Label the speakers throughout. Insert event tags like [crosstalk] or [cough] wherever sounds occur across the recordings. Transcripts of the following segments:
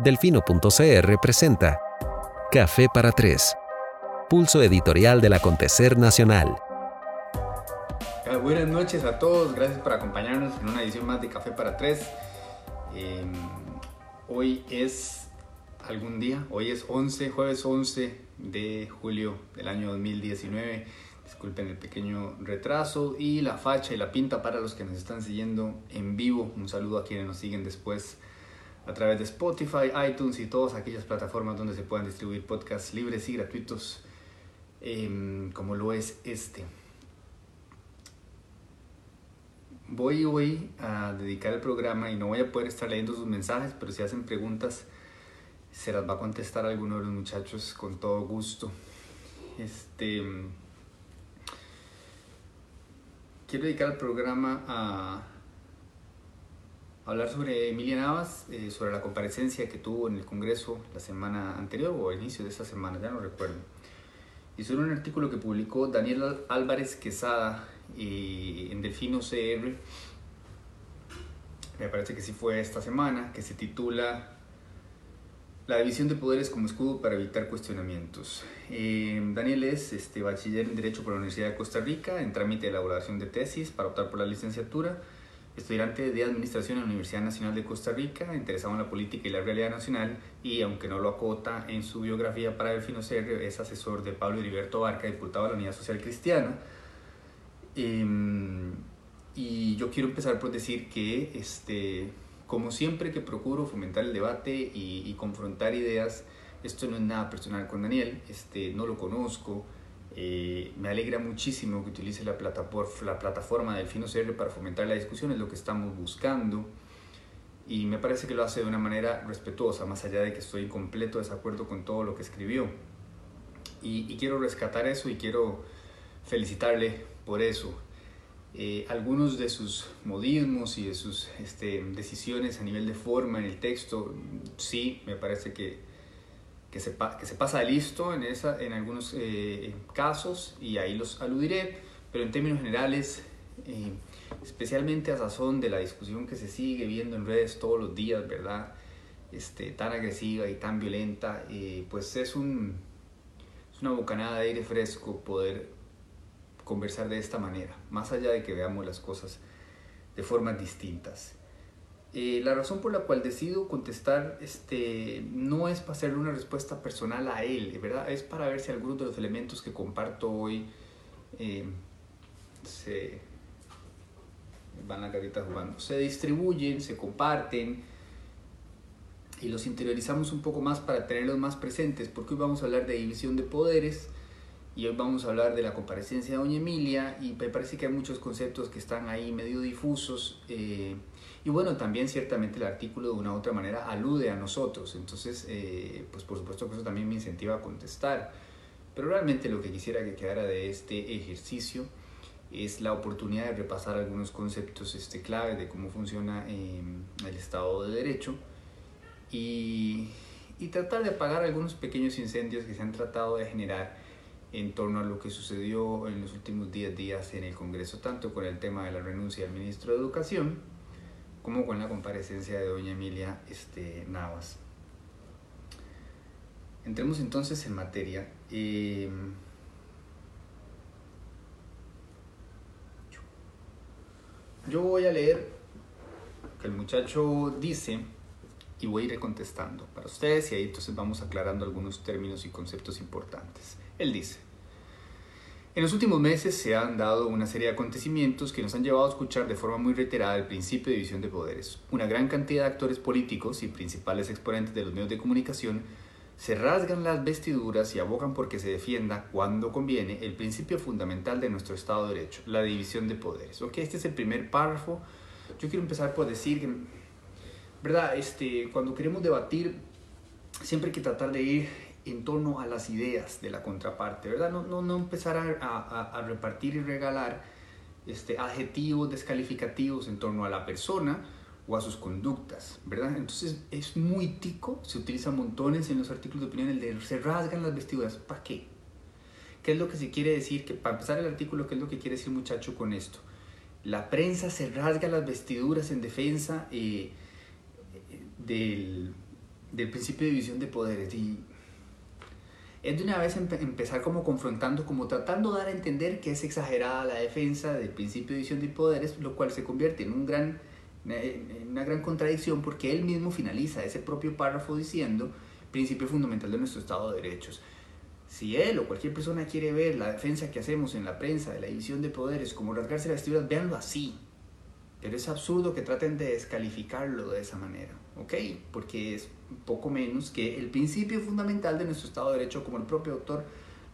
Speaker 1: Delfino.cr presenta Café para Tres, pulso editorial del acontecer nacional.
Speaker 2: Buenas noches a todos, gracias por acompañarnos en una edición más de Café para Tres. Em, hoy es algún día, hoy es 11, jueves 11 de julio del año 2019. Disculpen el pequeño retraso y la facha y la pinta para los que nos están siguiendo en vivo. Un saludo a quienes nos siguen después a través de Spotify, iTunes y todas aquellas plataformas donde se puedan distribuir podcasts libres y gratuitos em, como lo es este. Voy hoy a dedicar el programa y no voy a poder estar leyendo sus mensajes, pero si hacen preguntas se las va a contestar alguno de los muchachos con todo gusto. Este, quiero dedicar el programa a hablar sobre Emilia Navas, eh, sobre la comparecencia que tuvo en el Congreso la semana anterior o al inicio de esta semana, ya no recuerdo. Y sobre un artículo que publicó Daniel Álvarez Quesada eh, en Delfino CR, me parece que sí fue esta semana, que se titula La división de poderes como escudo para evitar cuestionamientos. Eh, Daniel es este, bachiller en Derecho por la Universidad de Costa Rica, en trámite de elaboración de tesis para optar por la licenciatura estudiante de Administración en la Universidad Nacional de Costa Rica, interesado en la política y la realidad nacional y, aunque no lo acota en su biografía para el Serio, es asesor de Pablo Heriberto Barca, diputado de la Unidad Social Cristiana. Em, y yo quiero empezar por decir que, este, como siempre que procuro fomentar el debate y, y confrontar ideas, esto no es nada personal con Daniel, este, no lo conozco, eh, me alegra muchísimo que utilice la, plataforma, la plataforma del Fino CR para fomentar la discusión, es lo que estamos buscando. Y me parece que lo hace de una manera respetuosa, más allá de que estoy en completo desacuerdo con todo lo que escribió. Y, quiero rescatar eso y quiero felicitarle por eso. Eh, algunos de sus modismos y de sus este, decisiones a nivel de forma en el texto, sí, me parece que que se, que se pasa listo en, esa, en algunos eh, casos y ahí los aludiré, pero en términos generales, eh, especialmente a razón de la discusión que se sigue viendo en redes todos los días, ¿verdad? Este, tan agresiva y tan violenta, eh, pues es, un, es una bocanada de aire fresco poder conversar de esta manera, más allá de que veamos las cosas de formas distintas. Eh, la razón por la cual decido contestar este, no es para hacerle una respuesta personal a él, ¿verdad? Es para ver si algunos de los elementos que comparto hoy eh, se van a carita jugando, se distribuyen, se comparten y los interiorizamos un poco más para tenerlos más presentes, porque hoy vamos a hablar de división de poderes y hoy vamos a hablar de la comparecencia de Doña Emilia y me parece que hay muchos conceptos que están ahí medio difusos. Eh, y bueno, también ciertamente el artículo de una u otra manera alude a nosotros, entonces eh, pues por supuesto que eso también me incentiva a contestar. Pero realmente lo que quisiera que quedara de este ejercicio es la oportunidad de repasar algunos conceptos este, clave de cómo funciona em, el Estado de Derecho y, y tratar de apagar algunos pequeños incendios que se han tratado de generar en torno a lo que sucedió en los últimos 10 días en el Congreso, tanto con el tema de la renuncia del ministro de Educación, como con la comparecencia de doña Emilia este, Navas. Entremos entonces en materia. Em, yo voy a leer que el muchacho dice y voy a ir contestando para ustedes y ahí entonces vamos aclarando algunos términos y conceptos importantes. Él dice, en los últimos meses se han dado una serie de acontecimientos que nos han llevado a escuchar de forma muy reiterada el principio de división de poderes. Una gran cantidad de actores políticos y principales exponentes de los medios de comunicación se rasgan las vestiduras y abogan por que se defienda, cuando conviene, el principio fundamental de nuestro Estado de Derecho, la división de poderes. Ok, este es el primer párrafo. Yo quiero empezar por decir que, ¿verdad? Este, cuando queremos debatir, siempre hay que tratar de ir en torno a las ideas de la contraparte, ¿verdad? No, no, no empezar a, a, repartir y regalar este, adjetivos descalificativos en torno a la persona o a sus conductas, ¿verdad? Entonces es muy tico, se utiliza montones en los artículos de opinión, el de se rasgan las vestiduras, ¿para qué? ¿Qué es lo que se quiere decir? Que, para empezar el artículo, ¿qué es lo que quiere decir muchacho con esto? La prensa se rasga las vestiduras en defensa eh, del del principio de división de poderes. Y es de una vez empezar como confrontando, como tratando de dar a entender que es exagerada la defensa del principio de división de poderes, lo cual se convierte en un gran, una gran contradicción porque él mismo finaliza ese propio párrafo diciendo principio fundamental de nuestro Estado de Derechos. Si él o cualquier persona quiere ver la defensa que hacemos en la prensa de la división de poderes como rasgarse las vestiduras, véanlo así. Pero es absurdo que traten de descalificarlo de esa manera, ¿ok? Porque es poco menos que el principio fundamental de nuestro Estado de Derecho, como el propio autor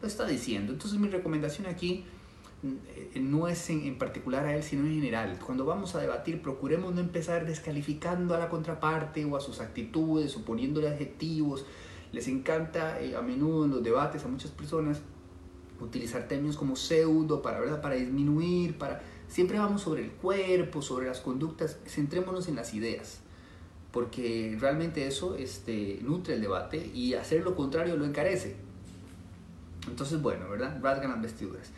Speaker 2: lo está diciendo. Entonces mi recomendación aquí eh, no es en, en, particular a él, sino en general. Cuando vamos a debatir, procuremos no empezar descalificando a la contraparte o a sus actitudes o poniéndole adjetivos. Les encanta eh, a menudo en los debates a muchas personas utilizar términos como pseudo para, ¿verdad? para disminuir, para... Siempre vamos sobre el cuerpo, sobre las conductas, centrémonos en las ideas, porque realmente eso este, nutre el debate y hacer lo contrario lo encarece. Entonces, bueno, ¿verdad? Rasgan las vestiduras.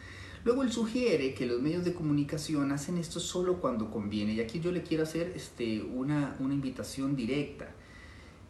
Speaker 2: Luego él sugiere que los medios de comunicación hacen esto solo cuando conviene. Y aquí yo le quiero hacer este, una, una invitación directa.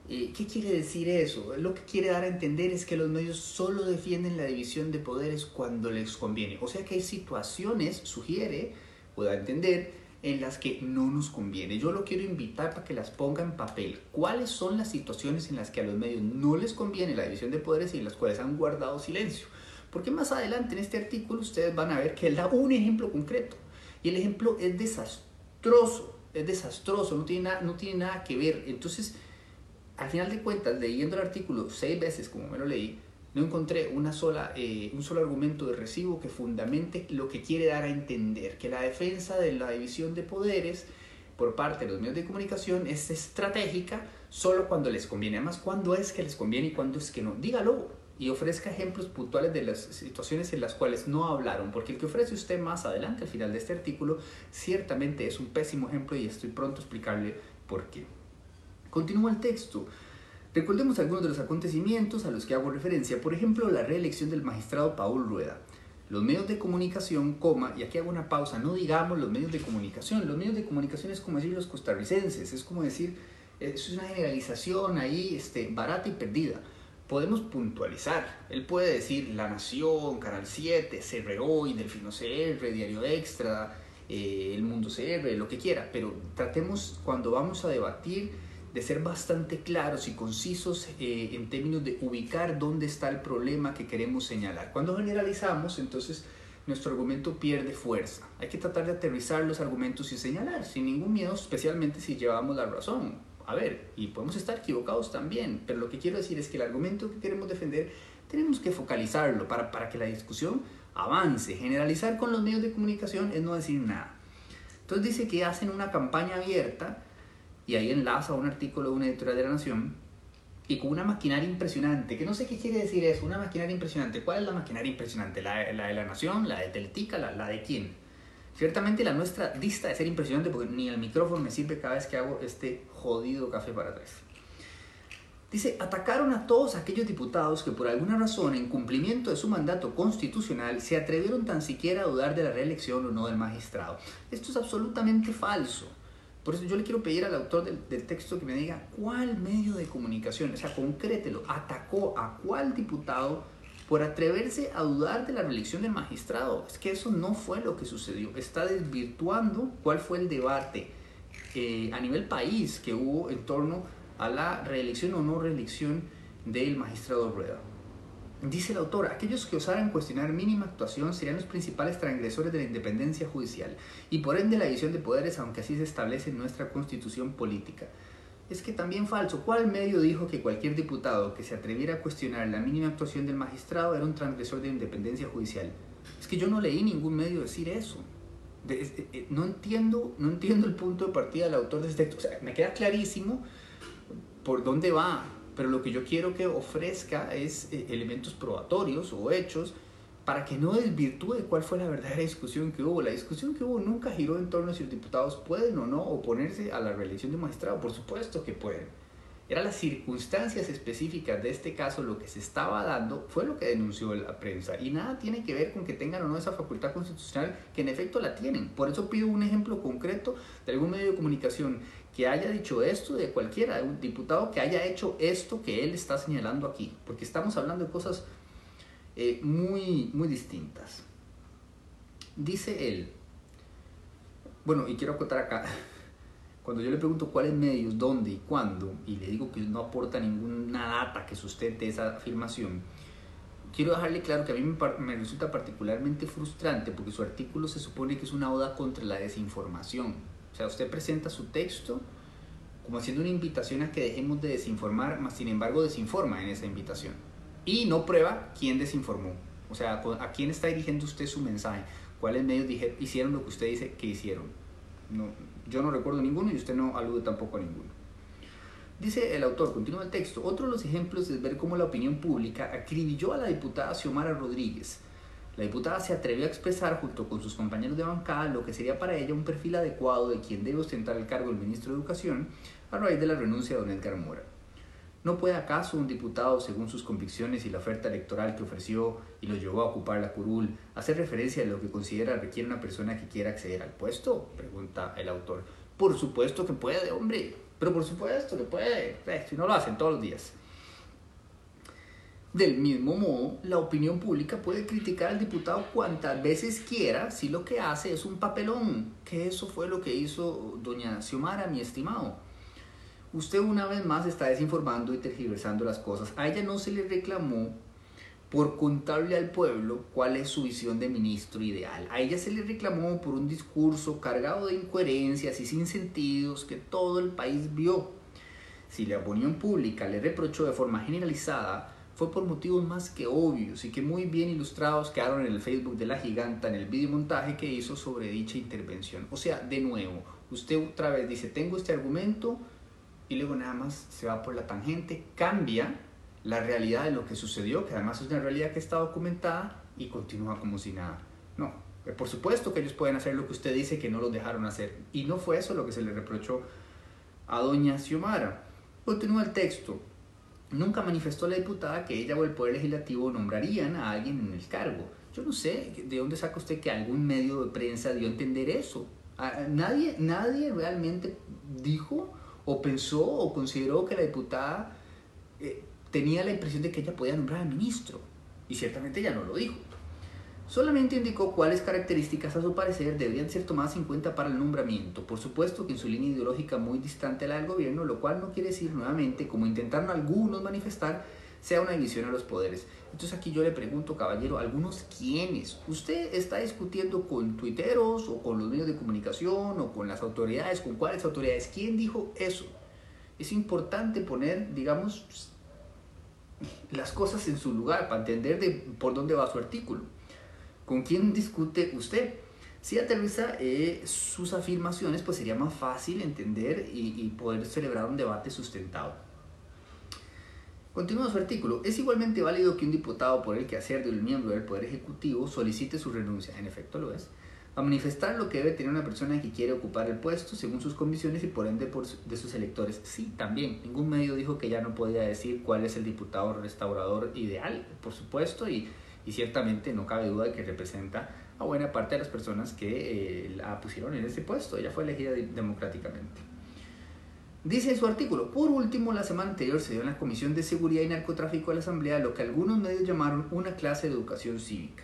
Speaker 2: Eh, ¿Qué quiere decir eso? Lo que quiere dar a entender es que los medios solo defienden la división de poderes cuando les conviene. O sea que hay situaciones, sugiere, o da a entender, en las que no nos conviene. Yo lo quiero invitar para que las ponga en papel. ¿Cuáles son las situaciones en las que a los medios no les conviene la división de poderes y en las cuales han guardado silencio? Porque más adelante en este artículo ustedes van a ver que él da un ejemplo concreto. Y el ejemplo es desastroso, es desastroso, no tiene, no tiene nada que ver. Entonces, al final de cuentas, leyendo el artículo seis veces como me lo leí, no encontré una sola, eh, un solo argumento de recibo que fundamente lo que quiere dar a entender, que la defensa de la división de poderes por parte de los medios de comunicación es estratégica solo cuando les conviene. Además, cuándo es que les conviene y cuándo es que no. Dígalo y ofrezca ejemplos puntuales de las situaciones en las cuales no hablaron, porque el que ofrece usted más adelante al final de este artículo ciertamente es un pésimo ejemplo y estoy pronto a explicarle por qué. Continúa el texto. Recordemos algunos de los acontecimientos a los que hago referencia, por ejemplo, la reelección del magistrado Paul Rueda. Los medios de comunicación, y aquí hago una pausa, no digamos los medios de comunicación, los medios de comunicación es como decir los costarricenses, es como decir, es una generalización ahí este, barata y perdida. Podemos puntualizar, él puede decir La Nación, Canal 7, CRO, Delfino CR, Diario Extra, eh, El Mundo CR, lo que quiera, pero tratemos cuando vamos a debatir de ser bastante claros y concisos eh, en términos de ubicar dónde está el problema que queremos señalar. Cuando generalizamos, entonces nuestro argumento pierde fuerza. Hay que tratar de aterrizar los argumentos y señalar, sin ningún miedo, especialmente si llevamos la razón. A ver, y podemos estar equivocados también, pero lo que quiero decir es que el argumento que queremos defender tenemos que focalizarlo para, para que la discusión avance. Generalizar con los medios de comunicación es no decir nada. Entonces dice que hacen una campaña abierta y ahí enlaza un artículo de una editorial de la Nación y con una maquinaria impresionante, que no sé qué quiere decir eso, una maquinaria impresionante. ¿Cuál es la maquinaria impresionante? ¿La, la de la Nación? ¿La de Teletica? La, ¿La de quién? Ciertamente la nuestra dista de ser impresionante porque ni el micrófono me sirve cada vez que hago este jodido café para atrás. Dice, atacaron a todos aquellos diputados que por alguna razón, en cumplimiento de su mandato constitucional, se atrevieron tan siquiera a dudar de la reelección o no del magistrado. Esto es absolutamente falso. Por eso yo le quiero pedir al autor del, texto que me diga cuál medio de comunicación, o sea, concrételo, atacó a cuál diputado por atreverse a dudar de la reelección del magistrado. Es que eso no fue lo que sucedió. Está desvirtuando cuál fue el debate eh, a nivel país que hubo en torno a la reelección o no reelección del magistrado Rueda. Dice el autor, aquellos que osaran cuestionar mínima actuación serían los principales transgresores de la independencia judicial y por ende la división de poderes, aunque así se establece en nuestra constitución política. Es que también falso, ¿cuál medio dijo que cualquier diputado que se atreviera a cuestionar la mínima actuación del magistrado era un transgresor de la independencia judicial? Es que yo no leí ningún medio decir eso. Eh, eh, no, entiendo, no entiendo el punto de partida del autor de este texto. O sea, me queda clarísimo por dónde va, pero lo que yo quiero que ofrezca es eh, elementos probatorios o hechos para que no desvirtúe cuál fue la verdadera discusión que hubo. La discusión que hubo nunca giró en torno a si los diputados pueden o no oponerse a la reelección de magistrado. Por supuesto que pueden. Eran las circunstancias específicas de este caso lo que se estaba dando, fue lo que denunció la prensa. Y nada tiene que ver con que tengan o no esa facultad constitucional, que en efecto la tienen. Por eso pido un ejemplo concreto de algún medio de comunicación que haya dicho esto de cualquiera, un diputado que haya hecho esto que él está señalando aquí, porque estamos hablando de cosas eh, muy, muy distintas. Dice él, bueno, y quiero acotar acá, [laughs] cuando yo le pregunto cuáles medios, dónde y cuándo, y le digo que no aporta ninguna data que sustente esa afirmación, quiero dejarle claro que a mí me, me, resulta particularmente frustrante porque su artículo se supone que es una oda contra la desinformación. O sea, usted presenta su texto como haciendo una invitación a que dejemos de desinformar, más sin embargo desinforma en esa invitación. Y no prueba quién desinformó. O sea, a quién está dirigiendo usted su mensaje. ¿Cuáles medios hicieron lo que usted dice que hicieron? No, yo no recuerdo ninguno y usted no alude tampoco a ninguno. Dice el autor, continúa el texto, otro de los ejemplos es ver cómo la opinión pública acribilló a la diputada Xiomara Rodríguez. La diputada se atrevió a expresar junto con sus compañeros de bancada lo que sería para ella un perfil adecuado de quien debe ostentar el cargo del ministro de Educación a raíz de la renuncia de don Edgar Mora. ¿No puede acaso un diputado, según sus convicciones y la oferta electoral que ofreció y lo llevó a ocupar la curul, hacer referencia a lo que considera requiere una persona que quiera acceder al puesto? Pregunta el autor. Por supuesto que puede, hombre. Pero por supuesto que puede, eh, si no lo hacen todos los días. Del mismo modo, la opinión pública puede criticar al diputado cuantas veces quiera si lo que hace es un papelón, que eso fue lo que hizo doña Xiomara, mi estimado. Usted una vez más está desinformando y tergiversando las cosas. A ella no se le reclamó por contarle al pueblo cuál es su visión de ministro ideal. A ella se le reclamó por un discurso cargado de incoherencias y sin sentidos que todo el país vio. Si la opinión pública le reprochó de forma generalizada, fue por motivos más que obvios y que muy bien ilustrados quedaron en el Facebook de la giganta en el videomontaje que hizo sobre dicha intervención. O sea, de nuevo, usted otra vez dice, tengo este argumento y luego nada más se va por la tangente, cambia la realidad de lo que sucedió, que además es una realidad que está documentada y continúa como si nada. No, eh, por supuesto que ellos pueden hacer lo que usted dice que no los dejaron hacer. Y no fue eso lo que se le reprochó a doña Xiomara. Continúa el texto. Nunca manifestó la diputada que ella o el Poder Legislativo nombrarían a alguien en el cargo. Yo no sé de dónde saca usted que algún medio de prensa dio a entender eso. Nadie, nadie realmente dijo o pensó o consideró que la diputada eh, tenía la impresión de que ella podía nombrar al ministro, y ciertamente ella no lo dijo. Solamente indicó cuáles características a su parecer deberían ser tomadas en cuenta para el nombramiento, por supuesto que en su línea ideológica muy distante a la del gobierno, lo cual no quiere decir nuevamente, como intentaron algunos manifestar, sea una división a los poderes. Entonces aquí yo le pregunto, caballero, ¿algunos quiénes? ¿Usted está discutiendo con tuiteros o con los medios de comunicación o con las autoridades? ¿Con cuáles autoridades? ¿Quién dijo eso? Es importante poner, digamos, las cosas en su lugar para entender de por dónde va su artículo. ¿Con quién discute usted? Si aterriza eh, sus afirmaciones, pues sería más fácil entender y, poder celebrar un debate sustentado. Continúa su artículo. Es igualmente válido que un diputado por el quehacer del miembro del Poder Ejecutivo solicite su renuncia. En efecto lo es a manifestar lo que debe tener una persona que quiere ocupar el puesto según sus condiciones y por ende por de sus electores. Sí, también. Ningún medio dijo que ya no podía decir cuál es el diputado restaurador ideal, por supuesto, y, y ciertamente no cabe duda de que representa a buena parte de las personas que eh, la pusieron en ese puesto. Ella fue elegida democráticamente. Dice en su artículo, por último, la semana anterior se dio en la Comisión de Seguridad y Narcotráfico de la Asamblea lo que algunos medios llamaron una clase de educación cívica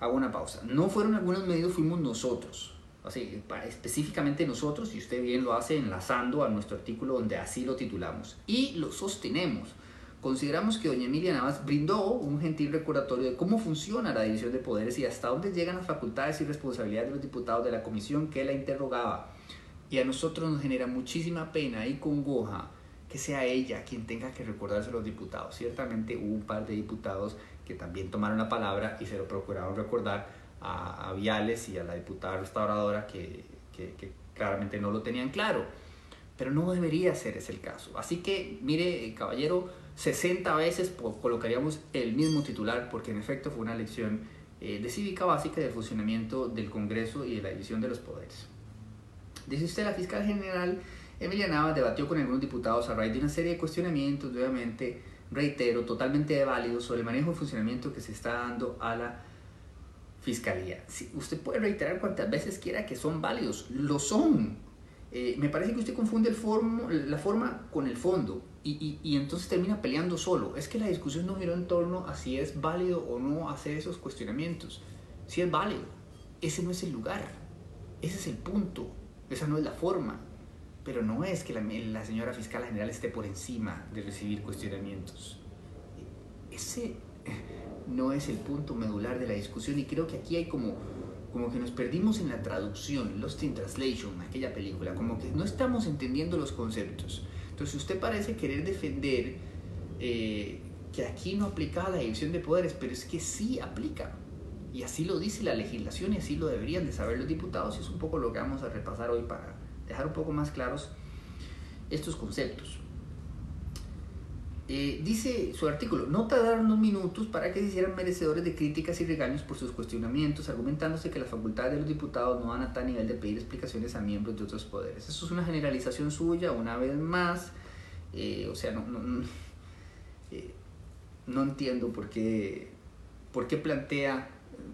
Speaker 2: hago una pausa. No fueron algunos medios, fuimos nosotros. Así, específicamente nosotros, y usted bien lo hace enlazando a nuestro artículo donde así lo titulamos. Y lo sostenemos. Consideramos que doña Emilia Navas brindó un gentil recordatorio de cómo funciona la división de poderes y hasta dónde llegan las facultades y responsabilidades de los diputados de la comisión que la interrogaba. Y a nosotros nos genera muchísima pena y congoja que sea ella quien tenga que recordarse a los diputados. Ciertamente hubo un par de diputados que también tomaron la palabra y se lo procuraron recordar a, Viales y a la diputada restauradora que, que, claramente no lo tenían claro. Pero no debería ser ese el caso. Así que, mire, caballero, 60 veces colocaríamos el mismo titular porque en efecto fue una lección eh, de cívica básica del funcionamiento del Congreso y de la división de los poderes. Dice usted, la fiscal general Emilia Nava debatió con algunos diputados a raíz de una serie de cuestionamientos, obviamente, reitero, totalmente válido sobre el manejo y funcionamiento que se está dando a la fiscalía. Si usted puede reiterar cuantas veces quiera que son válidos, lo son. Eh, me parece que usted confunde la forma con el fondo y, y, entonces termina peleando solo. Es que la discusión no giró en torno a si es válido o no hacer esos cuestionamientos. Si es válido, ese no es el lugar, ese es el punto, esa no es la forma. Pero no es que la, la señora fiscal general esté por encima de recibir cuestionamientos. Ese no es el punto medular de la discusión y creo que aquí hay como como que nos perdimos en la traducción, Lost in Translation, aquella película, como que no estamos entendiendo los conceptos. Entonces usted parece querer defender eh, que aquí no aplica la división de poderes, pero es que sí aplica. Y así lo dice la legislación y así lo deberían de saber los diputados y es un poco lo que vamos a repasar hoy para dejar un poco más claros estos conceptos. Eh, dice su artículo, no tardaron unos minutos para que se hicieran merecedores de críticas y regaños por sus cuestionamientos, argumentándose que las facultades de los diputados no van a tal nivel de pedir explicaciones a miembros de otros poderes. Eso es una generalización suya, una vez más. Eh, o sea, no, no, eh, no entiendo por qué, por qué plantea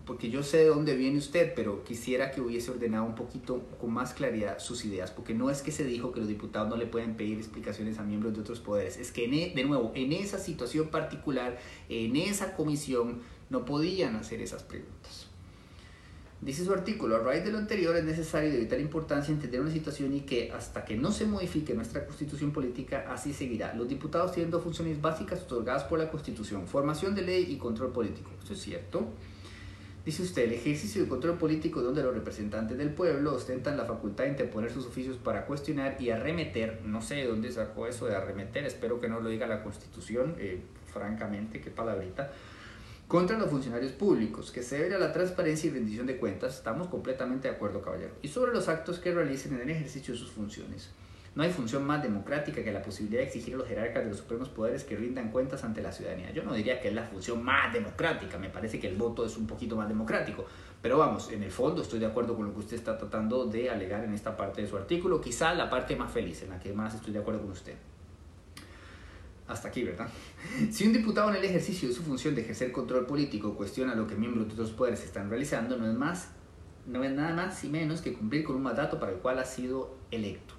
Speaker 2: porque yo sé de dónde viene usted, pero quisiera que hubiese ordenado un poquito con más claridad sus ideas, porque no es que se dijo que los diputados no le pueden pedir explicaciones a miembros de otros poderes, es que e, de nuevo, en esa situación particular, en esa comisión, no podían hacer esas preguntas. Dice su artículo, a raíz de lo anterior es necesario de vital importancia entender una situación y que hasta que no se modifique nuestra constitución política, así seguirá. Los diputados tienen dos funciones básicas otorgadas por la constitución, formación de ley y control político. Eso es cierto. Dice usted, el ejercicio de control político donde los representantes del pueblo ostentan la facultad de interponer sus oficios para cuestionar y arremeter, no sé de dónde sacó eso de arremeter, espero que no lo diga la Constitución, eh, francamente, qué palabrita, contra los funcionarios públicos, que se debe a la transparencia y rendición de cuentas, estamos completamente de acuerdo, caballero, y sobre los actos que realicen en el ejercicio de sus funciones. No hay función más democrática que la posibilidad de exigir a los jerarcas de los supremos poderes que rindan cuentas ante la ciudadanía. Yo no diría que es la función más democrática, me parece que el voto es un poquito más democrático. Pero vamos, en el fondo estoy de acuerdo con lo que usted está tratando de alegar en esta parte de su artículo, quizá la parte más feliz, en la que más estoy de acuerdo con usted. Hasta aquí, ¿verdad? Si un diputado en el ejercicio de su función de ejercer control político cuestiona lo que miembros de otros poderes están realizando, no es más, no es nada más y menos que cumplir con un mandato para el cual ha sido electo.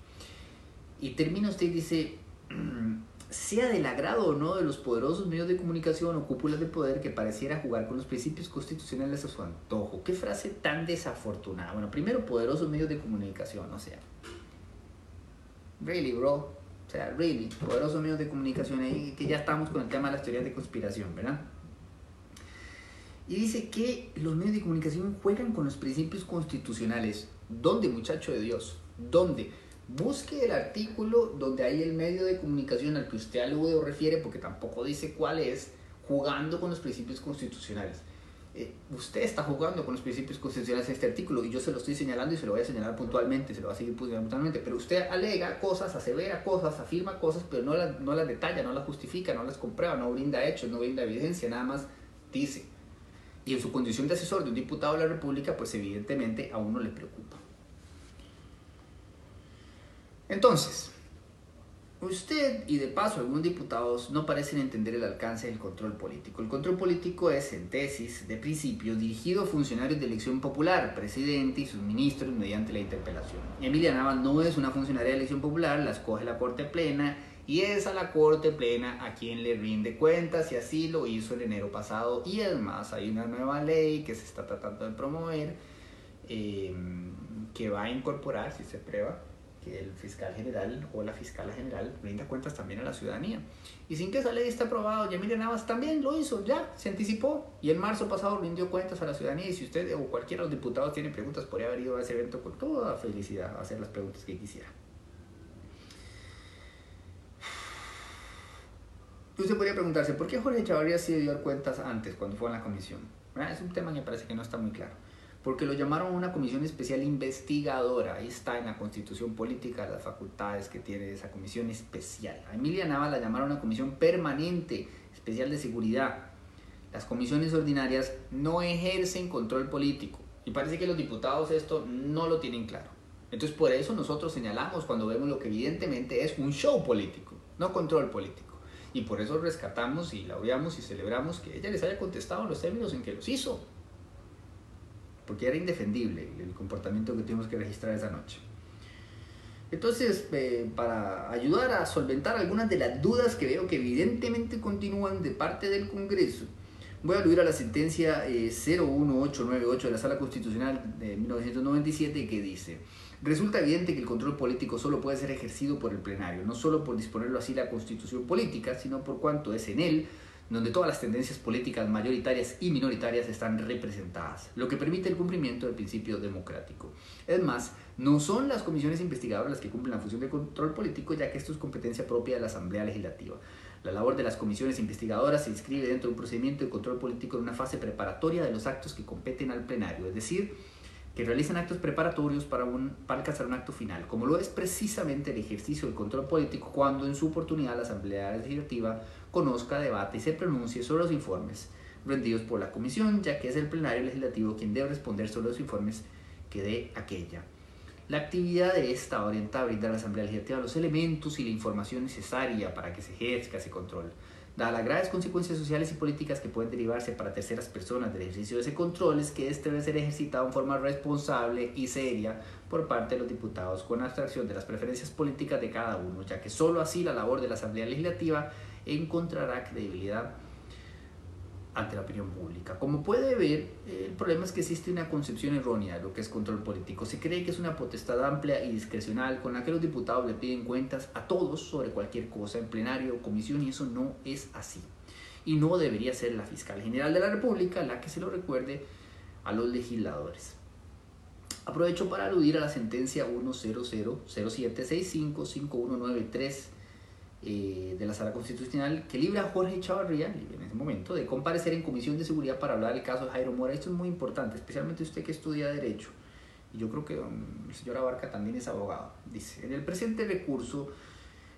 Speaker 2: Y termina usted y dice, mm, sea del agrado o no de los poderosos medios de comunicación o cúpulas de poder que pareciera jugar con los principios constitucionales a su antojo. Qué frase tan desafortunada. Bueno, primero, poderosos medios de comunicación, o sea. Really, bro. O sea, really, poderosos medios de comunicación, ahí que ya estamos con el tema de las teorías de conspiración, ¿verdad? Y dice que los medios de comunicación juegan con los principios constitucionales. ¿Dónde, muchacho de Dios? ¿Dónde? Busque el artículo donde hay el medio de comunicación al que usted alude o refiere, porque tampoco dice cuál es, jugando con los principios constitucionales. Eh, usted está jugando con los principios constitucionales en este artículo y yo se lo estoy señalando y se lo voy a señalar puntualmente, se lo va a seguir señalando puntualmente, pero usted alega cosas, asevera cosas, afirma cosas, pero no las, no las detalla, no las justifica, no las comprueba, no brinda hechos, no brinda evidencia, nada más dice. Y en su condición de asesor de un diputado de la República, pues evidentemente a uno le preocupa. Entonces, usted y de paso algunos diputados no parecen entender el alcance del control político. El control político es, en tesis, de principio, dirigido a funcionarios de elección popular, presidente y sus ministros mediante la interpelación. Emilia Nava no es una funcionaria de elección popular, la escoge la Corte Plena y es a la Corte Plena a quien le rinde cuentas y así lo hizo el enero pasado. Y además hay una nueva ley que se está tratando de promover eh, que va a incorporar, si se prueba, el fiscal general o la fiscal general rinda cuentas también a la ciudadanía. Y sin que esa ley esté aprobada, Yamile Navas también lo hizo, ya, se anticipó. Y en marzo pasado rindió cuentas a la ciudadanía. Y si usted o cualquiera de los diputados tiene preguntas, podría haber ido a ese evento con toda felicidad a hacer las preguntas que quisiera. Usted podría preguntarse, ¿por qué Jorge Chavarría sí dio cuentas antes, cuando fue a la comisión? Es un tema que me parece que no está muy claro porque lo llamaron una comisión especial investigadora. Ahí está en la constitución política las facultades que tiene esa comisión especial. A Emilia Nava la llamaron una comisión permanente, especial de seguridad. Las comisiones ordinarias no ejercen control político. Y parece que los diputados esto no lo tienen claro. Entonces por eso nosotros señalamos cuando vemos lo que evidentemente es un show político, no control político. Y por eso rescatamos y laureamos y celebramos que ella les haya contestado los términos en que los hizo porque era indefendible el comportamiento que tuvimos que registrar esa noche. Entonces, eh, para ayudar a solventar algunas de las dudas que veo que evidentemente continúan de parte del Congreso, voy a aludir a la sentencia 01898 eh, de la Sala Constitucional de 1997 que dice, resulta evidente que el control político solo puede ser ejercido por el plenario, no solo por disponerlo así la constitución política, sino por cuanto es en él donde todas las tendencias políticas mayoritarias y minoritarias están representadas, lo que permite el cumplimiento del principio democrático. Es más, no son las comisiones investigadoras las que cumplen la función de control político, ya que esto es competencia propia de la Asamblea Legislativa. La labor de las comisiones investigadoras se inscribe dentro de un procedimiento de control político en una fase preparatoria de los actos que competen al plenario, es decir, que realizan actos preparatorios para, un, para alcanzar un acto final, como lo es precisamente el ejercicio del control político cuando en su oportunidad la Asamblea Legislativa conozca, debate y se pronuncie sobre los informes rendidos por la Comisión, ya que es el plenario legislativo quien debe responder sobre los informes que dé aquella. La actividad de esta orienta a brindar a la Asamblea Legislativa los elementos y la información necesaria para que se ejerza ese control. Dadas las graves consecuencias sociales y políticas que pueden derivarse para terceras personas del ejercicio de ese control, es que este debe ser ejercitado en forma responsable y seria por parte de los diputados, con abstracción de las preferencias políticas de cada uno, ya que sólo así la labor de la Asamblea Legislativa encontrará credibilidad ante la opinión pública. Como puede ver, el problema es que existe una concepción errónea de lo que es control político. Se cree que es una potestad amplia y discrecional con la que los diputados le piden cuentas a todos sobre cualquier cosa en plenario o comisión y eso no es así. Y no debería ser la fiscal general de la República la que se lo recuerde a los legisladores. Aprovecho para aludir a la sentencia 10007655193 eh, de la Sala Constitucional que libra a Jorge Chavarría, en ese momento, de comparecer en Comisión de Seguridad para hablar del caso de Jairo Mora. Esto es muy importante, especialmente usted que estudia Derecho. Y yo creo que el señor Abarca también es abogado. Dice, en el presente recurso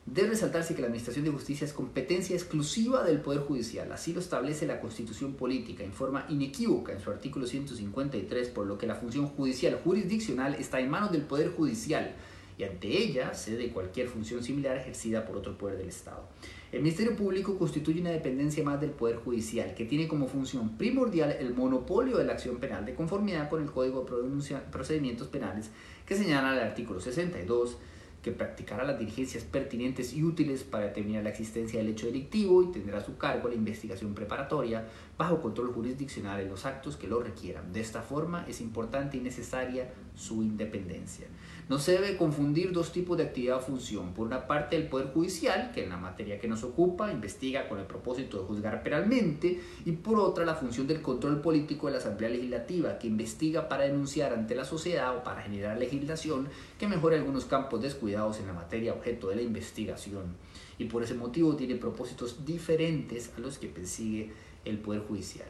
Speaker 2: debe resaltarse que la Administración de Justicia es competencia exclusiva del Poder Judicial. Así lo establece la Constitución Política en forma inequívoca en su artículo 153, por lo que la función judicial jurisdiccional está en manos del Poder Judicial y ante ella cede cualquier función similar ejercida por otro poder del Estado. El Ministerio Público constituye una dependencia más del Poder Judicial, que tiene como función primordial el monopolio de la acción penal de conformidad con el Código de Procedimientos Penales que señala el artículo 62 que practicará las diligencias pertinentes y útiles para determinar la existencia del hecho delictivo y tendrá a su cargo la investigación preparatoria bajo control jurisdiccional en los actos que lo requieran. De esta forma es importante y necesaria su independencia. No se debe confundir dos tipos de actividad o función. Por una parte, el Poder Judicial, que en la materia que nos ocupa investiga con el propósito de juzgar penalmente, y por otra, la función del control político de la Asamblea Legislativa, que investiga para denunciar ante la sociedad o para generar legislación que mejore algunos campos descuidados en la materia objeto de la investigación. Y por ese motivo tiene propósitos diferentes a los que persigue el Poder Judicial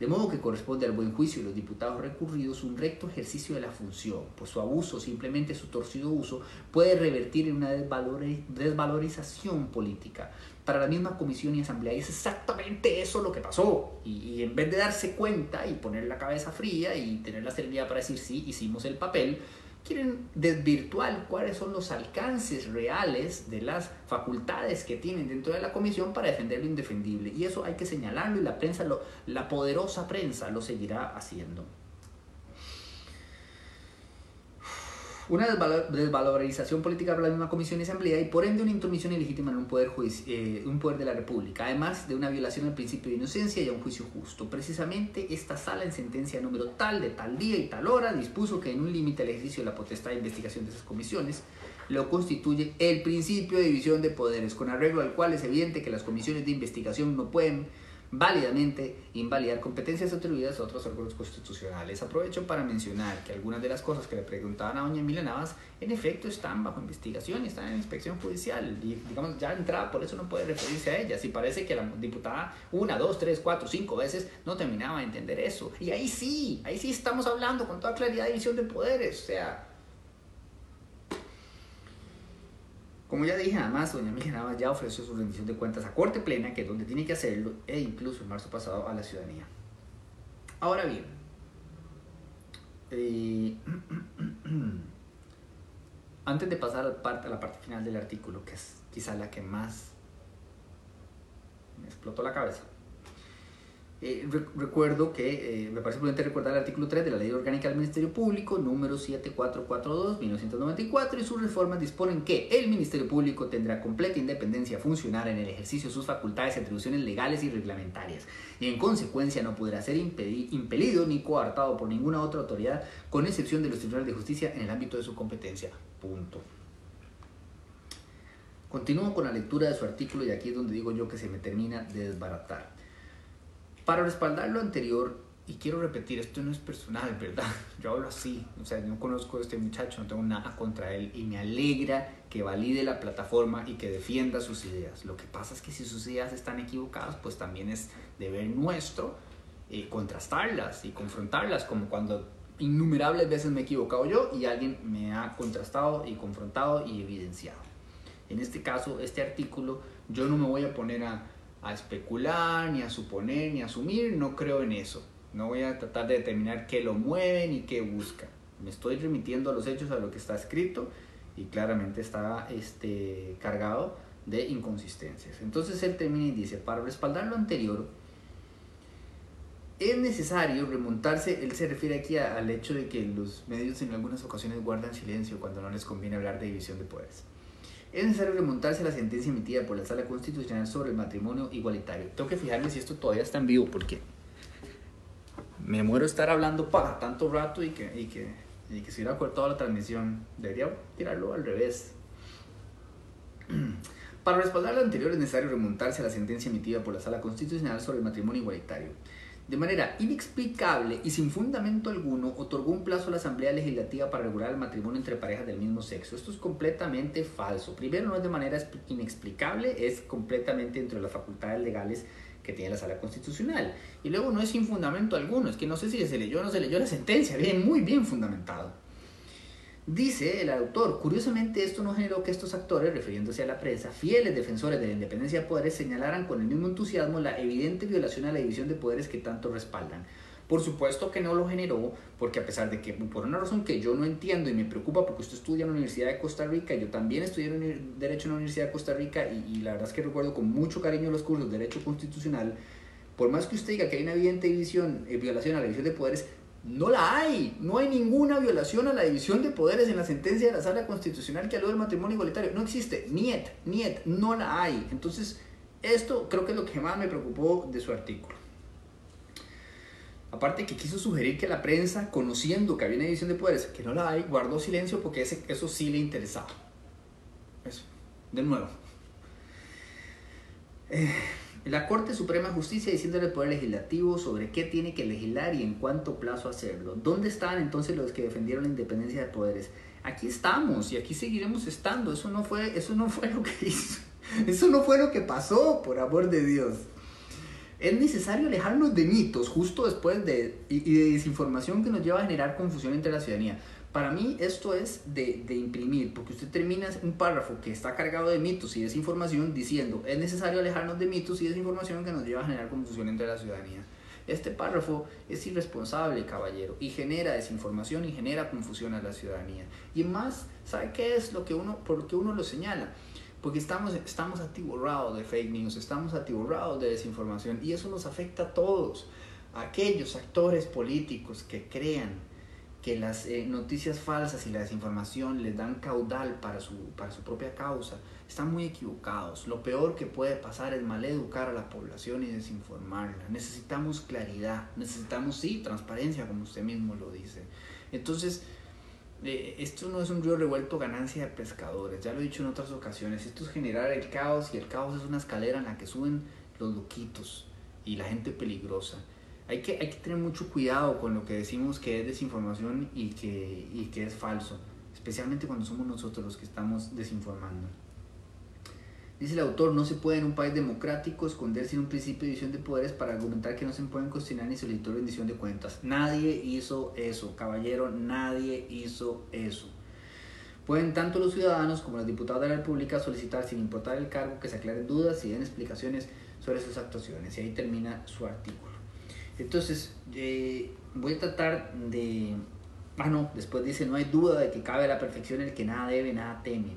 Speaker 2: de modo que corresponde al buen juicio de los diputados recurridos un recto ejercicio de la función, pues su abuso, simplemente su torcido uso, puede revertir en una desvalorización política para la misma comisión y asamblea. Y es exactamente eso lo que pasó. Y, y, en vez de darse cuenta y poner la cabeza fría y tener la serenidad para decir sí, hicimos el papel, quieren desvirtuar cuáles son los alcances reales de las facultades que tienen dentro de la comisión para defender lo indefendible. Y eso hay que señalarlo y la prensa, lo, la poderosa prensa lo seguirá haciendo. Una desvalorización política para la misma comisión y asamblea y por ende una intromisión ilegítima en un poder, eh, un poder de la República, además de una violación del principio de inocencia y a un juicio justo. Precisamente esta sala en sentencia número tal de tal día y tal hora dispuso que en un límite al ejercicio de la potestad de investigación de esas comisiones lo constituye el principio de división de poderes, con arreglo al cual es evidente que las comisiones de investigación no pueden válidamente invalidar competencias atribuidas a otros órganos constitucionales. Aprovecho para mencionar que algunas de las cosas que le preguntaban a doña Emilia Navas, en efecto están bajo investigación, están en inspección judicial y digamos ya entrada, por eso no puede referirse a ellas. Y parece que la diputada una, dos, tres, cuatro, cinco veces no terminaba de entender eso. Y ahí sí, ahí sí estamos hablando con toda claridad de división de poderes, o sea, Como ya dije, además, doña Miguel Navas ya ofreció su rendición de cuentas a corte plena, que es donde tiene que hacerlo, e incluso en marzo pasado a la ciudadanía. Ahora bien, eh, [clears throat] antes de pasar a la, parte, a la parte final del artículo, que es quizá la que más me explotó la cabeza, Eh, recuerdo que eh, me parece prudente recordar el artículo 3 de la Ley Orgánica del Ministerio Público, número 7442-1994, y sus reformas disponen que el Ministerio Público tendrá completa independencia funcional en el ejercicio de sus facultades y atribuciones legales y reglamentarias, y en consecuencia no podrá ser impelido ni coartado por ninguna otra autoridad, con excepción de los tribunales de justicia en el ámbito de su competencia. Punto. Continúo con la lectura de su artículo y aquí es donde digo yo que se me termina de desbaratar. Para respaldar lo anterior, y quiero repetir, esto no es personal, ¿verdad? [laughs] Yo hablo así, o sea, no conozco a este muchacho, no tengo nada contra él y me alegra que valide la plataforma y que defienda sus ideas. Lo que pasa es que si sus ideas están equivocadas, pues también es deber nuestro eh, contrastarlas y confrontarlas, como cuando innumerables veces me he equivocado yo y alguien me ha contrastado y confrontado y evidenciado. En este caso, este artículo, yo no me voy a poner a a especular, ni a suponer, ni a asumir, no creo en eso. No voy a tratar de determinar qué lo mueve ni qué busca. Me estoy remitiendo a los hechos, a lo que está escrito y claramente está este, cargado de inconsistencias. Entonces él termina y dice, para respaldar lo anterior, es necesario remontarse, él se refiere aquí al hecho de que los medios en algunas ocasiones guardan silencio cuando no les conviene hablar de división de poderes es necesario remontarse a la sentencia emitida por la Sala Constitucional sobre el matrimonio igualitario. Tengo que fijarme si esto todavía está en vivo, porque me muero estar hablando para tanto rato y que, y que, y que se hubiera cortado la transmisión. Debería tirarlo al revés. [clears throat] Para respaldar lo anterior es necesario remontarse a la sentencia emitida por la Sala Constitucional sobre el matrimonio igualitario de manera inexplicable y sin fundamento alguno, otorgó un plazo a la Asamblea Legislativa para regular el matrimonio entre parejas del mismo sexo. Esto es completamente falso. Primero, no es de manera inexplicable, es completamente dentro de las facultades legales que tiene la Sala Constitucional. Y luego no es sin fundamento alguno, es que no sé si se leyó o no se leyó la sentencia, bien, muy bien fundamentado. Dice el autor, curiosamente esto no generó que estos actores, refiriéndose a la prensa, fieles defensores de la independencia de poderes, señalaran con el mismo entusiasmo la evidente violación a la división de poderes que tanto respaldan. Por supuesto que no lo generó, porque a pesar de que por una razón que yo no entiendo y me preocupa, porque usted estudia en la Universidad de Costa Rica, yo también estudié Derecho en la Universidad de Costa Rica y, la verdad es que recuerdo con mucho cariño los cursos de Derecho Constitucional, por más que usted diga que hay una evidente división, eh, violación a la división de poderes, no la hay, no hay ninguna violación a la división de poderes en la sentencia de la sala constitucional que alude al matrimonio igualitario. No existe, niet, niet, no la hay. Entonces, esto creo que es lo que más me preocupó de su artículo. Aparte que quiso sugerir que la prensa, conociendo que había una división de poderes, que no la hay, guardó silencio porque ese, eso sí le interesaba. Eso, de nuevo. Eh, la Corte Suprema de Justicia diciéndole al Poder Legislativo sobre qué tiene que legislar y en cuánto plazo hacerlo. ¿Dónde están entonces los que defendieron la independencia de poderes? Aquí estamos y aquí seguiremos estando. Eso no fue, eso no fue lo que [laughs] hizo. Eso no fue lo que pasó, por amor de Dios. Es necesario alejarnos de mitos justo después de, y de desinformación que nos lleva a generar confusión entre la ciudadanía. Para mí esto es de, de, imprimir, porque usted termina un párrafo que está cargado de mitos y desinformación diciendo es necesario alejarnos de mitos y desinformación que nos lleva a generar confusión entre la ciudadanía. Este párrafo es irresponsable, caballero, y genera desinformación y genera confusión a la ciudadanía. Y más, ¿sabe qué es lo que uno, por qué uno lo señala? Porque estamos, estamos atiborrados de fake news, estamos atiborrados de desinformación y eso nos afecta a todos. A aquellos actores políticos que crean que las eh, noticias falsas y la desinformación les dan caudal para su, para su propia causa, están muy equivocados. Lo peor que puede pasar es maleducar a la población y desinformarla. Necesitamos claridad, necesitamos, sí, transparencia, como usted mismo lo dice. Entonces, eh, esto no es un río revuelto ganancia de pescadores, ya lo he dicho en otras ocasiones, esto es generar el caos y el caos es una escalera en la que suben los loquitos y la gente peligrosa hay que, tener mucho cuidado con lo que decimos que es desinformación y que, y que es falso, especialmente cuando somos nosotros los que estamos desinformando. Dice el autor, no se puede en un país democrático esconderse en un principio de división de poderes para argumentar que no se pueden cuestionar ni solicitar rendición de cuentas. Nadie hizo eso, caballero, nadie hizo eso. Pueden tanto los ciudadanos como los diputados de la República solicitar sin importar el cargo que se aclaren dudas y den explicaciones sobre sus actuaciones. Y ahí termina su artículo. Entonces, eh, voy a tratar de... Ah, no, después dice, no hay duda de que cabe la perfección el que nada debe, nada teme.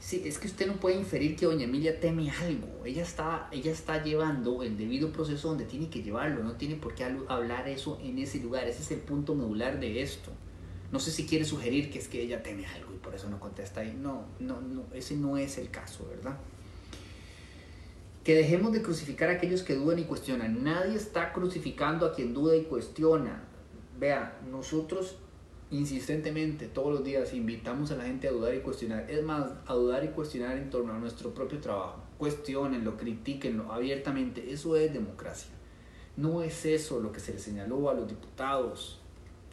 Speaker 2: Sí, es que usted no puede inferir que doña Emilia teme algo. Ella está, ella está llevando el debido proceso donde tiene que llevarlo. No tiene por qué hablar eso en ese lugar. Ese es el punto medular de esto. No sé si quiere sugerir que es que ella teme algo y por eso no contesta ahí. No, no, no, ese no es el caso, ¿verdad? Que dejemos de crucificar a aquellos que dudan y cuestionan. Nadie está crucificando a quien duda y cuestiona. Vea, nosotros insistentemente todos los días invitamos a la gente a dudar y cuestionar. Es más, a dudar y cuestionar en torno a nuestro propio trabajo. Cuestionenlo, critiquenlo abiertamente. Eso es democracia. No es eso lo que se le señaló a los diputados.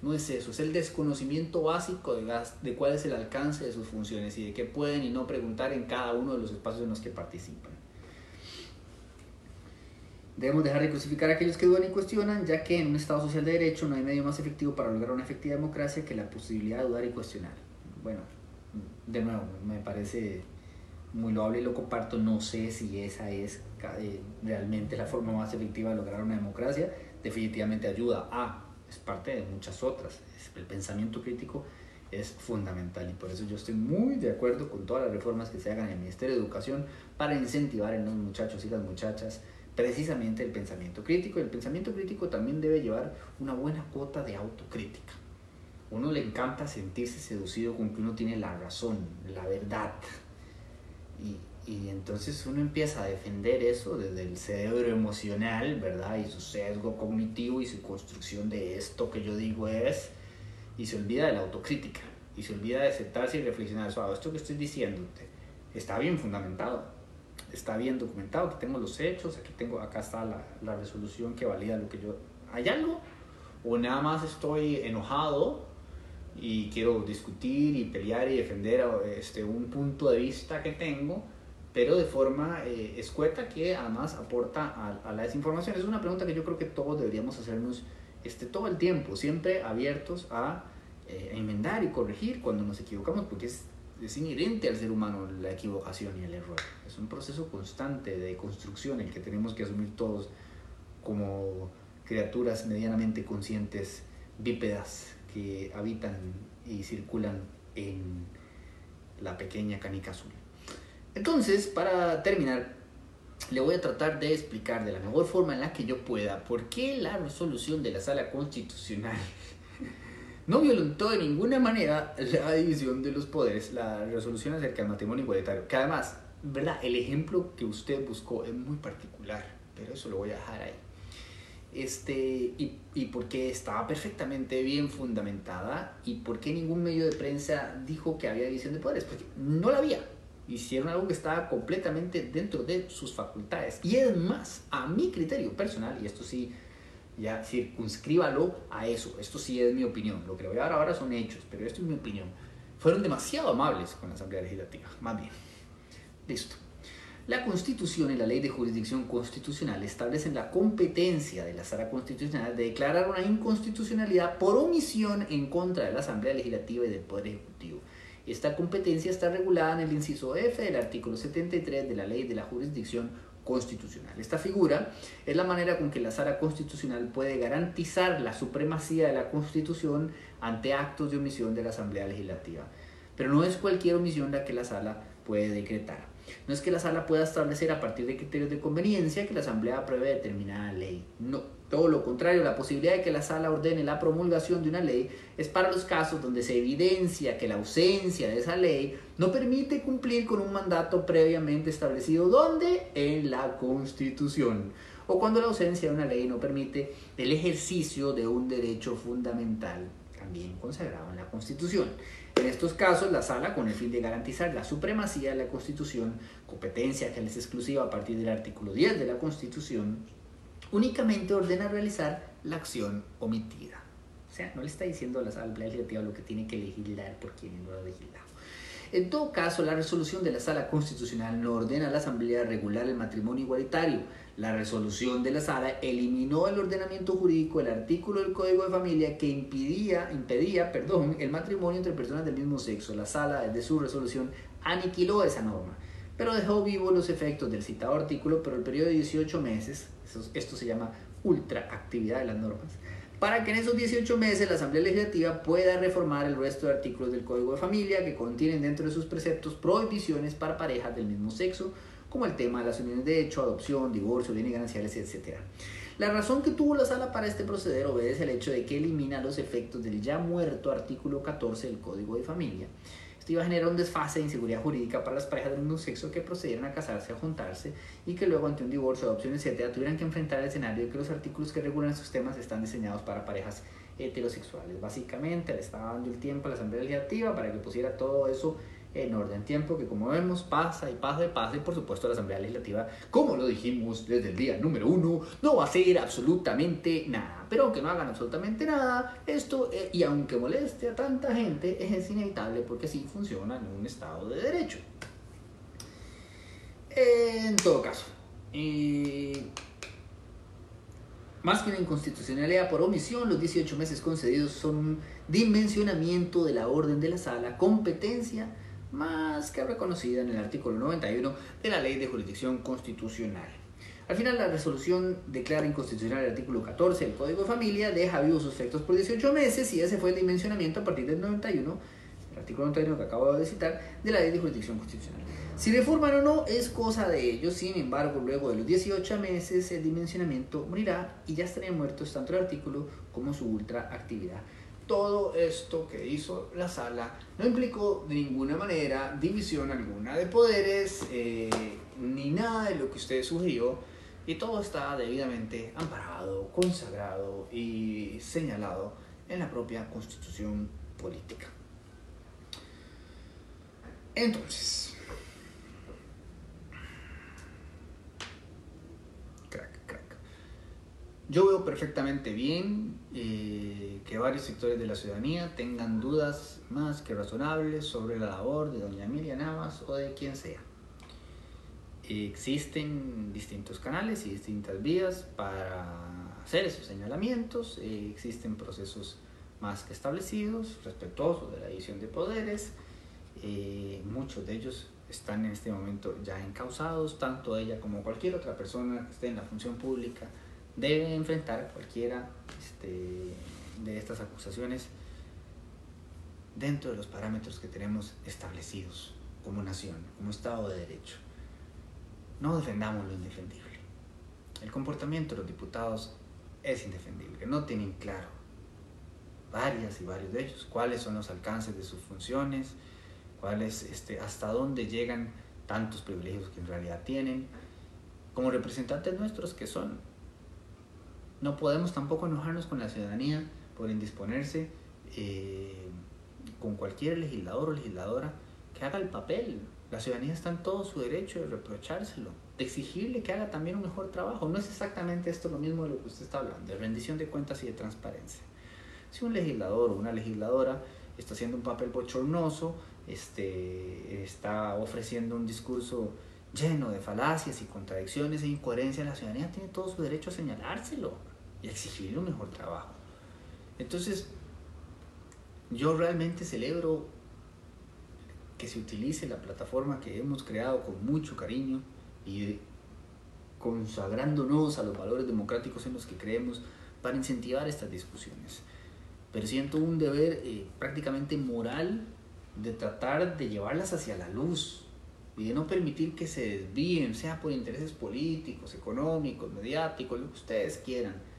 Speaker 2: No es eso, es el desconocimiento básico de, de cuál es el alcance de sus funciones y de qué pueden y no preguntar en cada uno de los espacios en los que participan. Debemos dejar de crucificar a aquellos que dudan y cuestionan, ya que en un Estado social de derecho no hay medio más efectivo para lograr una efectiva democracia que la posibilidad de dudar y cuestionar. Bueno, de nuevo, me parece muy loable y lo comparto. No sé si esa es eh, realmente la forma más efectiva de lograr una democracia. Definitivamente ayuda a, es parte de muchas otras. El pensamiento crítico es fundamental y por eso yo estoy muy de acuerdo con todas las reformas que se hagan en el Ministerio de Educación para incentivar en los muchachos y las muchachas precisamente el pensamiento crítico. El pensamiento crítico también debe llevar una buena cuota de autocrítica. Uno le encanta sentirse seducido con que uno tiene la razón, la verdad. Y, y entonces uno empieza a defender eso desde el cerebro emocional, ¿verdad? Y su sesgo cognitivo y su construcción de esto que yo digo es, y se olvida de la autocrítica, y se olvida de sentarse y reflexionar, suave, esto que estoy diciéndote está bien fundamentado, está bien documentado, aquí tengo los hechos, aquí tengo, acá está la, la resolución que valida lo que yo... ¿Hay algo? ¿O nada más estoy enojado y quiero discutir y pelear y defender este, un punto de vista que tengo, pero de forma eh, escueta que además aporta a, a, la desinformación? Es una pregunta que yo creo que todos deberíamos hacernos este, todo el tiempo, siempre abiertos a, eh, a enmendar y corregir cuando nos equivocamos, porque es es inherente al ser humano la equivocación y el error. Es un proceso constante de construcción el que tenemos que asumir todos como criaturas medianamente conscientes, bípedas, que habitan y circulan en la pequeña canica azul. Entonces, para terminar, le voy a tratar de explicar de la mejor forma en la que yo pueda por qué la resolución de la sala constitucional no violentó de ninguna manera la división de los poderes, la resolución acerca del matrimonio igualitario, que además, ¿verdad? El ejemplo que usted buscó es muy particular, pero eso lo voy a dejar ahí. Este, y, y porque estaba perfectamente bien fundamentada y por qué ningún medio de prensa dijo que había división de poderes, porque no la había. Hicieron algo que estaba completamente dentro de sus facultades. Y es más, a mi criterio personal, y esto sí ya circunscríbalo a eso. Esto sí es mi opinión. Lo que le voy a dar ahora son hechos, pero esto es mi opinión. Fueron demasiado amables con la Asamblea Legislativa, más bien. Listo. La Constitución y la Ley de Jurisdicción Constitucional establecen la competencia de la Sala Constitucional de declarar una inconstitucionalidad por omisión en contra de la Asamblea Legislativa y del Poder Ejecutivo. Esta competencia está regulada en el inciso F del artículo 73 de la Ley de la Jurisdicción constitucional. Esta figura es la manera con que la sala constitucional puede garantizar la supremacía de la Constitución ante actos de omisión de la Asamblea Legislativa. Pero no es cualquier omisión la que la sala puede decretar. No es que la sala pueda establecer a partir de criterios de conveniencia que la Asamblea apruebe determinada ley. No, todo lo contrario, la posibilidad de que la sala ordene la promulgación de una ley es para los casos donde se evidencia que la ausencia de esa ley no permite cumplir con un mandato previamente establecido. ¿Dónde? En la Constitución. O cuando la ausencia de una ley no permite el ejercicio de un derecho fundamental, también consagrado en la Constitución. En estos casos, la sala, con el fin de garantizar la supremacía de la Constitución, competencia que es exclusiva a partir del artículo 10 de la Constitución, únicamente ordena realizar la acción omitida. O sea, no le está diciendo a la Asamblea Legislativa lo que tiene que legislar por quien no lo ha legislado. En todo caso, la resolución de la Sala Constitucional no ordena a la Asamblea regular el matrimonio igualitario. La resolución de la Sala eliminó el ordenamiento jurídico del artículo del Código de Familia que impedía, impedía perdón, el matrimonio entre personas del mismo sexo. La Sala, desde su resolución, aniquiló esa norma, pero dejó vivos los efectos del citado artículo por el periodo de 18 meses esto se llama ultraactividad de las normas, para que en esos 18 meses la Asamblea Legislativa pueda reformar el resto de artículos del Código de Familia que contienen dentro de sus preceptos prohibiciones para parejas del mismo sexo, como el tema de las uniones de hecho, adopción, divorcio, bienes gananciales, etc. La razón que tuvo la sala para este proceder obedece al hecho de que elimina los efectos del ya muerto artículo 14 del Código de Familia. Esto iba a generar un desfase de inseguridad jurídica para las parejas del mismo sexo que procedieran a casarse, a juntarse y que luego ante un divorcio, adopción, etc. tuvieran que enfrentar el escenario de que los artículos que regulan estos temas están diseñados para parejas heterosexuales. Básicamente le estaba dando el tiempo a la Asamblea Legislativa para que pusiera todo eso en orden. Tiempo que como vemos pasa y pasa y pasa y por supuesto la Asamblea Legislativa, como lo dijimos desde el día número uno, no va a hacer absolutamente nada. Pero aunque no hagan absolutamente nada, esto, eh, y aunque moleste a tanta gente, es inevitable porque así funciona en un Estado de Derecho. En todo caso, más que una inconstitucionalidad por omisión, los 18 meses concedidos son un dimensionamiento de la orden de la sala, competencia más que reconocida en el artículo 91 de la Ley de Jurisdicción Constitucional. Al final, la resolución declara inconstitucional el artículo 14 del Código de Familia, deja vivos sus efectos por 18 meses y ese fue el dimensionamiento a partir del 91, el artículo 91 que acabo de citar, de la Ley de Jurisdicción Constitucional. Si reforman o no es cosa de ellos, sin embargo, luego de los 18 meses el dimensionamiento morirá y ya estarían muertos tanto el artículo como su ultraactividad todo esto que hizo la sala no implicó de ninguna manera división alguna de poderes eh, ni nada de lo que usted sugirió y todo está debidamente amparado, consagrado y señalado en la propia constitución política. Entonces, Yo veo perfectamente bien eh, que varios sectores de la ciudadanía tengan dudas más que razonables sobre la labor de doña Emilia Navas o de quien sea. Existen distintos canales y distintas vías para hacer esos señalamientos, existen procesos más que establecidos, respetuosos de la división de poderes, eh, muchos de ellos están en este momento ya encausados, tanto ella como cualquier otra persona que esté en la función pública debe enfrentar cualquiera este, de estas acusaciones dentro de los parámetros que tenemos establecidos como nación, como Estado de Derecho. No defendamos lo indefendible. El comportamiento de los diputados es indefendible. No tienen claro varias y varios de ellos cuáles son los alcances de sus funciones, cuáles, este, hasta dónde llegan tantos privilegios que en realidad tienen, como representantes nuestros que son no podemos tampoco enojarnos con la ciudadanía por indisponerse eh, con cualquier legislador o legisladora que haga el papel. La ciudadanía está en todo su derecho de reprochárselo, de exigirle que haga también un mejor trabajo. No es exactamente esto lo mismo de lo que usted está hablando, de rendición de cuentas y de transparencia. Si un legislador o una legisladora está haciendo un papel bochornoso, este, está ofreciendo un discurso lleno de falacias y contradicciones e incoherencias, la ciudadanía tiene todo su derecho a señalárselo y exigirle un mejor trabajo. Entonces, yo realmente celebro que se utilice la plataforma que hemos creado con mucho cariño y consagrándonos a los valores democráticos en los que creemos para incentivar estas discusiones. Pero siento un deber eh, prácticamente moral de tratar de llevarlas hacia la luz y de no permitir que se desvíen, sea por intereses políticos, económicos, mediáticos, lo que ustedes quieran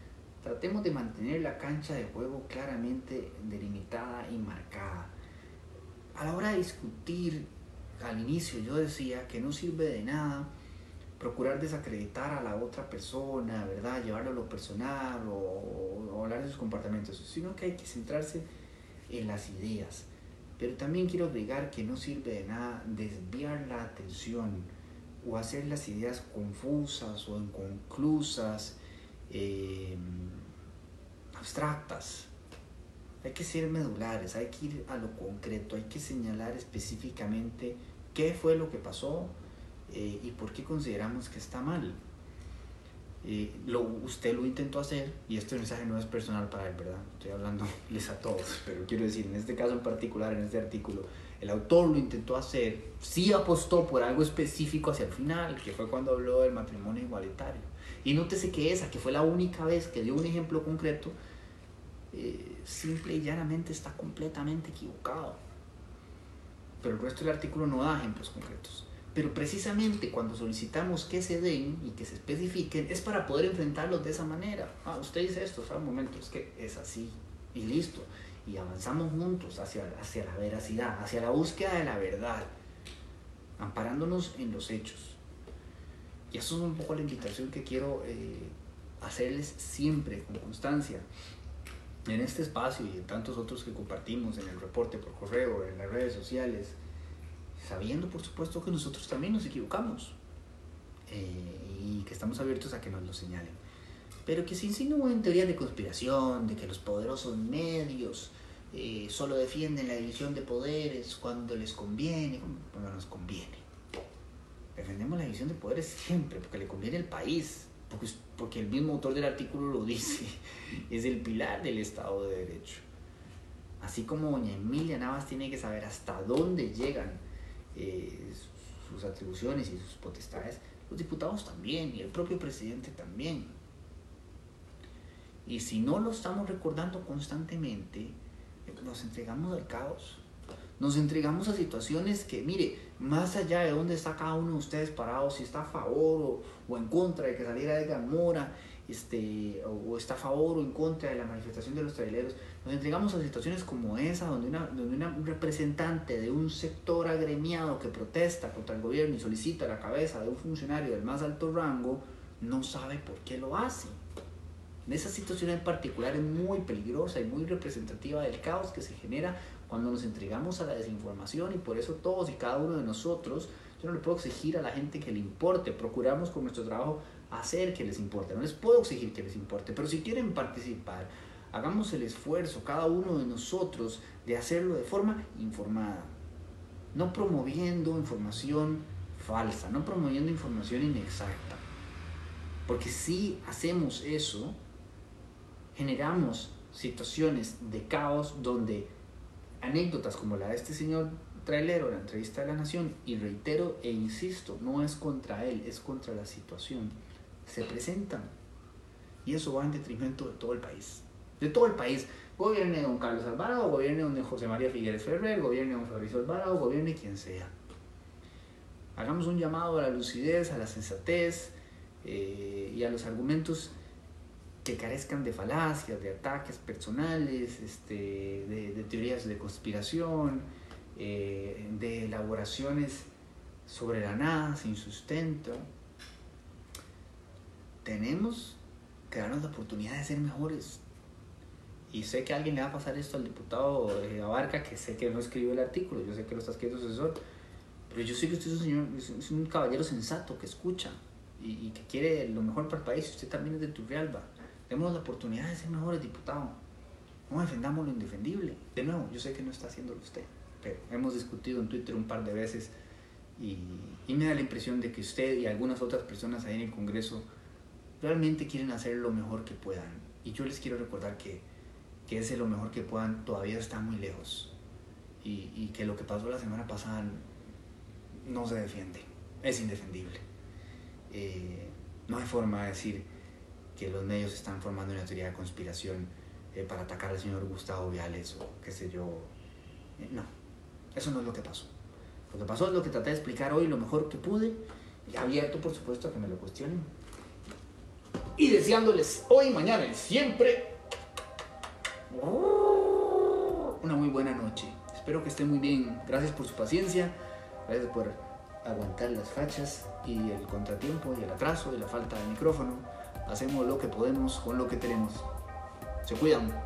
Speaker 2: Tratemos de mantener la cancha de juego claramente delimitada y marcada. A la hora de discutir, al inicio yo decía que no sirve de nada procurar desacreditar a la otra persona, ¿verdad? Llevarlo a lo personal o, hablar de sus comportamientos, sino que hay que centrarse en las ideas. Pero también quiero agregar que no sirve de nada desviar la atención o hacer las ideas confusas o inconclusas eh, abstractas. Hay que ser medulares, hay que ir a lo concreto, hay que señalar específicamente qué fue lo que pasó eh, y por qué consideramos que está mal. Eh, lo, usted lo intentó hacer y este mensaje no es personal para él, ¿verdad? Estoy hablándoles a todos, pero quiero decir, en este caso en particular, en este artículo, el autor lo intentó hacer, sí apostó por algo específico hacia el final, que fue cuando habló del matrimonio igualitario y nótese que esa, que fue la única vez que dio un ejemplo concreto, eh, simple y llanamente está completamente equivocado. Pero el resto del artículo no da ejemplos concretos. Pero precisamente cuando solicitamos que se den y que se especifiquen es para poder enfrentarlos de esa manera. Ah, usted dice esto, o un momento, es que es así y listo. Y avanzamos juntos hacia, hacia la veracidad, hacia la búsqueda de la verdad, amparándonos en los hechos. Y eso es un poco la invitación que quiero eh, hacerles siempre, con constancia, en este espacio y en tantos otros que compartimos en el reporte por correo, en las redes sociales, sabiendo por supuesto que nosotros también nos equivocamos eh, y que estamos abiertos a que nos lo señalen. Pero que se insinúen teorías de conspiración, de que los poderosos medios eh, solo defienden la división de poderes cuando les conviene, cuando nos conviene. Defendemos la división de poderes siempre, porque le conviene al país, porque, porque el mismo autor del artículo lo dice, [laughs] es el pilar del Estado de Derecho. Así como doña Emilia Navas tiene que saber hasta dónde llegan eh, sus atribuciones y sus potestades, los diputados también y el propio presidente también. Y si no lo estamos recordando constantemente, nos entregamos al caos. Nos entregamos a situaciones que, mire, más allá de dónde está cada uno de ustedes parado, si está a favor o, en contra de que saliera de Gamora, este, o, está a favor o en contra de la manifestación de los traileros, nos entregamos a situaciones como esa, donde, una, donde una, un representante de un sector agremiado que protesta contra el gobierno y solicita la cabeza de un funcionario del más alto rango, no sabe por qué lo hace. En esa situación en particular es muy peligrosa y muy representativa del caos que se genera cuando nos entregamos a la desinformación y por eso todos y cada uno de nosotros, yo no le puedo exigir a la gente que le importe, procuramos con nuestro trabajo hacer que les importe, no les puedo exigir que les importe, pero si quieren participar, hagamos el esfuerzo cada uno de nosotros de hacerlo de forma informada, no promoviendo información falsa, no promoviendo información inexacta. Porque si hacemos eso, generamos situaciones de caos donde anécdotas como la de este señor trailero la entrevista de la Nación, y reitero e insisto, no es contra él, es contra la situación, se presentan. Y eso va en detrimento de todo el país. De todo el país. Gobierne don Carlos Alvarado, gobierne don José María Figueres Ferrer, gobierne don Fabricio Alvarado, gobierne quien sea. Hagamos un llamado a la lucidez, a la sensatez eh, y a los argumentos que carezcan de falacias, de ataques personales, este, de, teorías de conspiración, eh, de elaboraciones sobre la nada, sin sustento. Tenemos que darnos la oportunidad de ser mejores. Y sé que a alguien le va a pasar esto al diputado eh, Abarca, que sé que no escribió el artículo, yo sé que lo está escribiendo su asesor, pero yo sé que usted es un, señor, es un caballero sensato que escucha y, y, que quiere lo mejor para el país. Usted también es de Turrialba Demos la oportunidad de ser mejores diputados. No defendamos lo indefendible. De nuevo, yo sé que no está haciéndolo usted, pero hemos discutido en Twitter un par de veces y, me da la impresión de que usted y algunas otras personas ahí en el Congreso realmente quieren hacer lo mejor que puedan. Y yo les quiero recordar que, que ese lo mejor que puedan todavía está muy lejos. Y, y, que lo que pasó la semana pasada no se defiende, es indefendible. Eh, no hay forma de decir que los medios están formando una teoría de conspiración eh, para atacar al señor Gustavo Viales o qué sé yo. Eh, no, eso no es lo que pasó. Lo que pasó es lo que traté de explicar hoy lo mejor que pude, y abierto por supuesto a que me lo cuestionen. Y deseándoles hoy, mañana y siempre una muy buena noche. Espero que estén muy bien. Gracias por su paciencia. Gracias por aguantar las fachas y el contratiempo y el atraso y la falta de micrófono hacemos lo que podemos con lo que tenemos. Se cuidan.